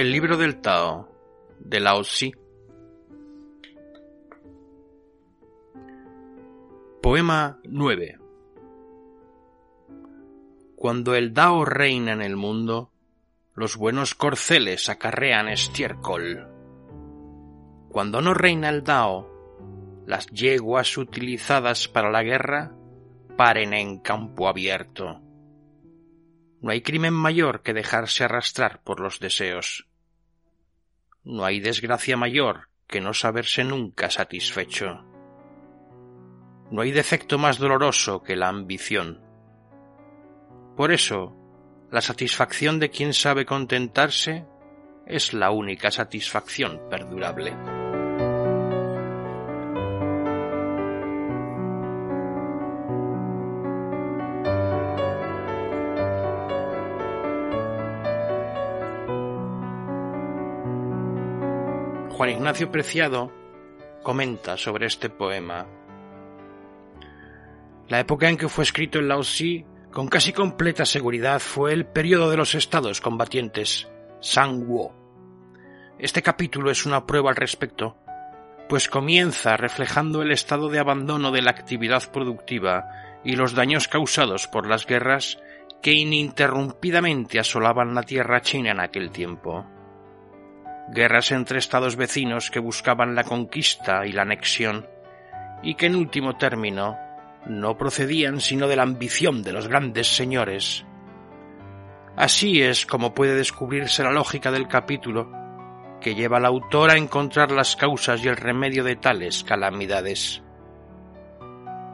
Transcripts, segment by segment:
El libro del Tao, de Lao. Poema 9 Cuando el Dao reina en el mundo, los buenos corceles acarrean estiércol. Cuando no reina el Dao, las yeguas utilizadas para la guerra paren en campo abierto. No hay crimen mayor que dejarse arrastrar por los deseos. No hay desgracia mayor que no saberse nunca satisfecho. No hay defecto más doloroso que la ambición. Por eso, la satisfacción de quien sabe contentarse es la única satisfacción perdurable. Juan Ignacio Preciado comenta sobre este poema. La época en que fue escrito el Lao con casi completa seguridad, fue el periodo de los estados combatientes, Sang-Wo. Este capítulo es una prueba al respecto, pues comienza reflejando el estado de abandono de la actividad productiva y los daños causados por las guerras que ininterrumpidamente asolaban la tierra china en aquel tiempo guerras entre estados vecinos que buscaban la conquista y la anexión, y que en último término no procedían sino de la ambición de los grandes señores. Así es como puede descubrirse la lógica del capítulo, que lleva al autor a encontrar las causas y el remedio de tales calamidades.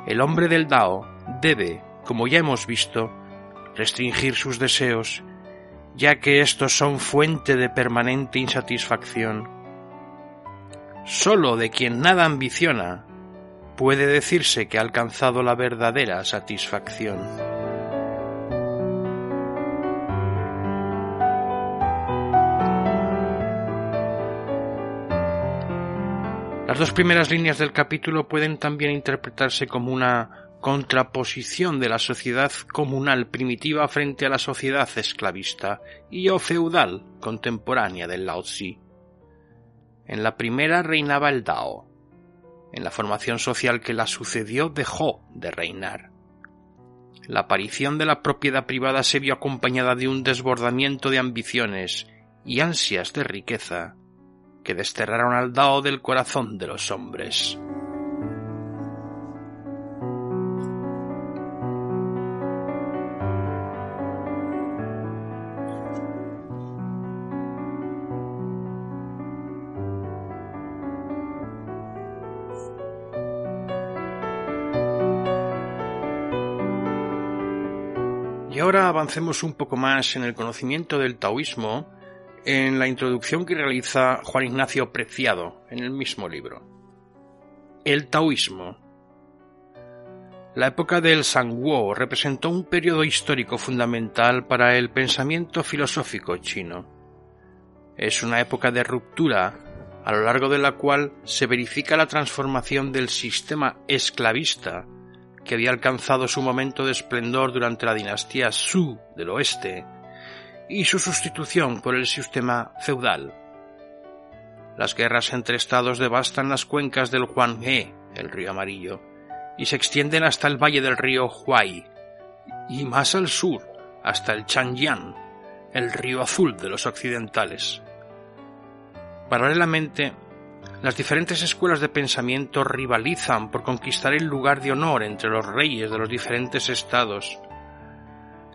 El hombre del Dao debe, como ya hemos visto, restringir sus deseos ya que estos son fuente de permanente insatisfacción. Sólo de quien nada ambiciona puede decirse que ha alcanzado la verdadera satisfacción. Las dos primeras líneas del capítulo pueden también interpretarse como una contraposición de la sociedad comunal primitiva frente a la sociedad esclavista y o feudal contemporánea del Lao Tzu. En la primera reinaba el Dao. En la formación social que la sucedió dejó de reinar. La aparición de la propiedad privada se vio acompañada de un desbordamiento de ambiciones y ansias de riqueza que desterraron al Dao del corazón de los hombres. Avancemos un poco más en el conocimiento del taoísmo en la introducción que realiza Juan Ignacio Preciado en el mismo libro. El taoísmo. La época del Sangwo representó un periodo histórico fundamental para el pensamiento filosófico chino. Es una época de ruptura a lo largo de la cual se verifica la transformación del sistema esclavista que había alcanzado su momento de esplendor durante la dinastía Su del oeste, y su sustitución por el sistema feudal. Las guerras entre estados devastan las cuencas del Huanghe, el río amarillo, y se extienden hasta el valle del río Huai, y más al sur, hasta el Changjiang, el río azul de los occidentales. Paralelamente, las diferentes escuelas de pensamiento rivalizan por conquistar el lugar de honor entre los reyes de los diferentes estados.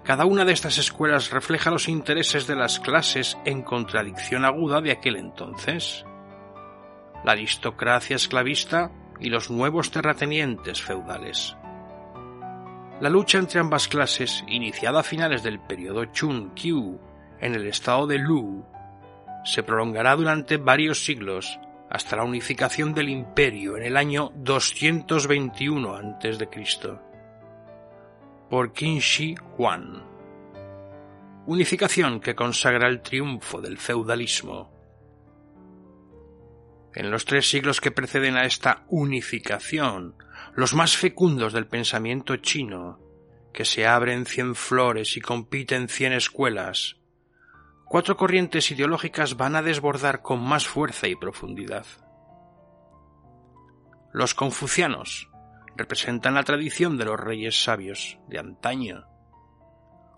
Cada una de estas escuelas refleja los intereses de las clases en contradicción aguda de aquel entonces. La aristocracia esclavista y los nuevos terratenientes feudales. La lucha entre ambas clases, iniciada a finales del periodo Chun-Kyu en el estado de Lu, se prolongará durante varios siglos hasta la unificación del imperio en el año 221 a.C. por Qin Shi Huang. Unificación que consagra el triunfo del feudalismo. En los tres siglos que preceden a esta unificación, los más fecundos del pensamiento chino, que se abren cien flores y compiten cien escuelas, cuatro corrientes ideológicas van a desbordar con más fuerza y profundidad. Los confucianos representan la tradición de los reyes sabios de antaño.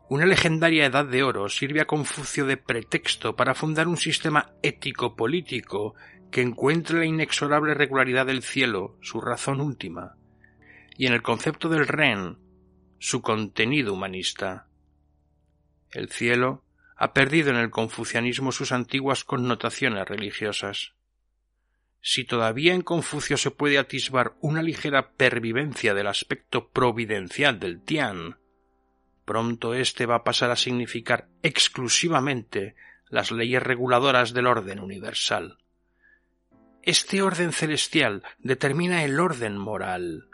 Una legendaria edad de oro sirve a Confucio de pretexto para fundar un sistema ético-político que encuentre la inexorable regularidad del cielo su razón última, y en el concepto del Ren su contenido humanista. El cielo ha perdido en el confucianismo sus antiguas connotaciones religiosas. Si todavía en Confucio se puede atisbar una ligera pervivencia del aspecto providencial del Tian, pronto éste va a pasar a significar exclusivamente las leyes reguladoras del orden universal. Este orden celestial determina el orden moral.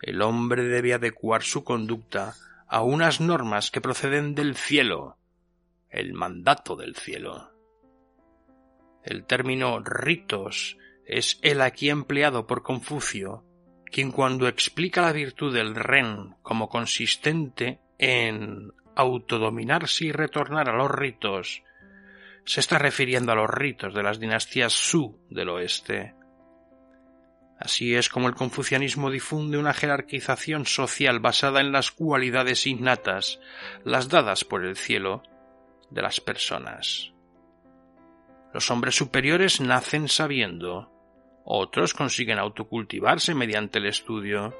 El hombre debe adecuar su conducta a unas normas que proceden del cielo, el mandato del cielo. El término ritos es el aquí empleado por Confucio, quien cuando explica la virtud del ren como consistente en autodominarse y retornar a los ritos, se está refiriendo a los ritos de las dinastías Su del oeste. Así es como el confucianismo difunde una jerarquización social basada en las cualidades innatas, las dadas por el cielo, de las personas. Los hombres superiores nacen sabiendo, otros consiguen autocultivarse mediante el estudio,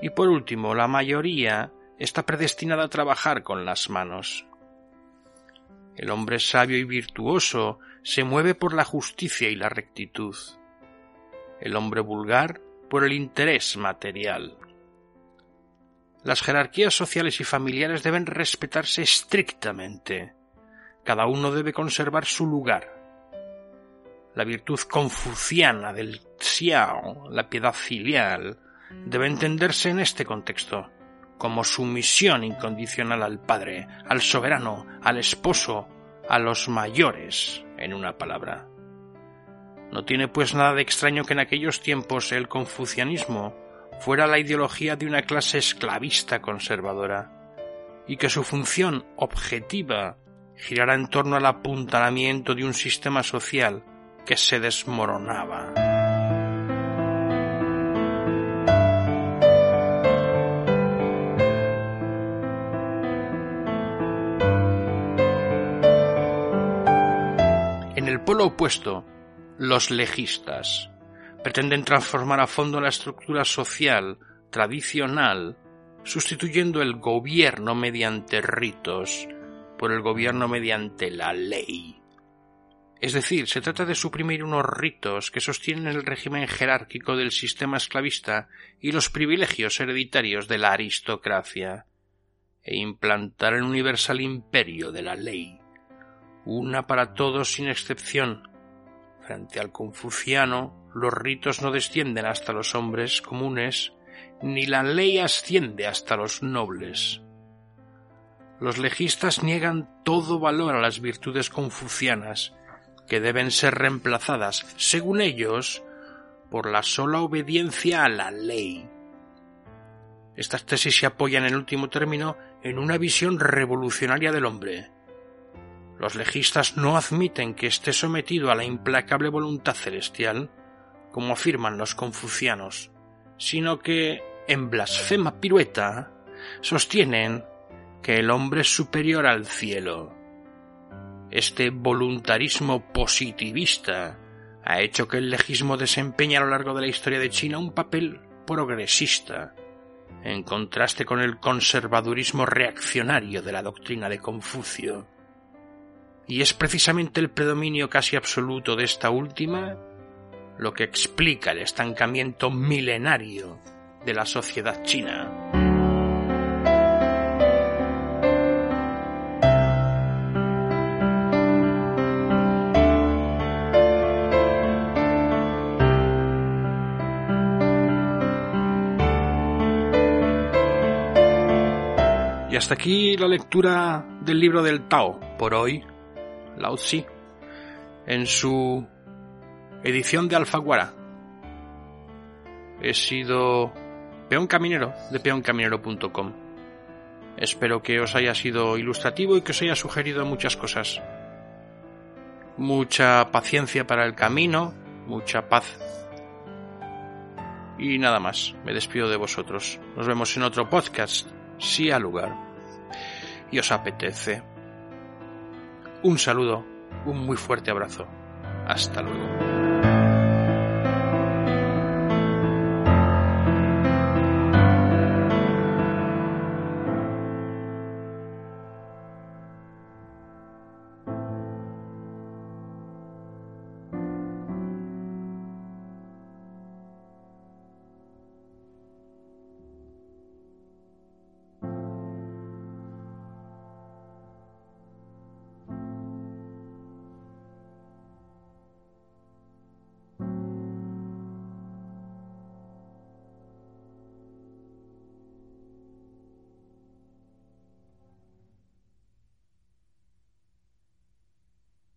y por último la mayoría está predestinada a trabajar con las manos. El hombre sabio y virtuoso se mueve por la justicia y la rectitud. El hombre vulgar por el interés material. Las jerarquías sociales y familiares deben respetarse estrictamente. Cada uno debe conservar su lugar, la virtud confuciana del xiao, la piedad filial, debe entenderse en este contexto como sumisión incondicional al Padre, al soberano, al esposo, a los mayores, en una palabra. No tiene pues nada de extraño que en aquellos tiempos el confucianismo fuera la ideología de una clase esclavista conservadora, y que su función objetiva girara en torno al apuntalamiento de un sistema social que se desmoronaba. En el polo opuesto, los legistas pretenden transformar a fondo la estructura social tradicional, sustituyendo el gobierno mediante ritos por el gobierno mediante la ley. Es decir, se trata de suprimir unos ritos que sostienen el régimen jerárquico del sistema esclavista y los privilegios hereditarios de la aristocracia, e implantar el universal imperio de la ley, una para todos sin excepción. Frente al confuciano, los ritos no descienden hasta los hombres comunes, ni la ley asciende hasta los nobles. Los legistas niegan todo valor a las virtudes confucianas, que deben ser reemplazadas, según ellos, por la sola obediencia a la ley. Estas tesis se apoyan en último término en una visión revolucionaria del hombre. Los legistas no admiten que esté sometido a la implacable voluntad celestial, como afirman los confucianos, sino que, en blasfema pirueta, sostienen que el hombre es superior al cielo este voluntarismo positivista ha hecho que el legismo desempeñe a lo largo de la historia de China un papel progresista, en contraste con el conservadurismo reaccionario de la doctrina de Confucio. Y es precisamente el predominio casi absoluto de esta última lo que explica el estancamiento milenario de la sociedad china. Hasta aquí la lectura del libro del Tao por hoy, Lao Tzu, en su edición de Alfaguara. He sido peón caminero de peoncaminero.com. Espero que os haya sido ilustrativo y que os haya sugerido muchas cosas. Mucha paciencia para el camino, mucha paz. Y nada más, me despido de vosotros. Nos vemos en otro podcast, si al lugar. Y os apetece. Un saludo, un muy fuerte abrazo. Hasta luego.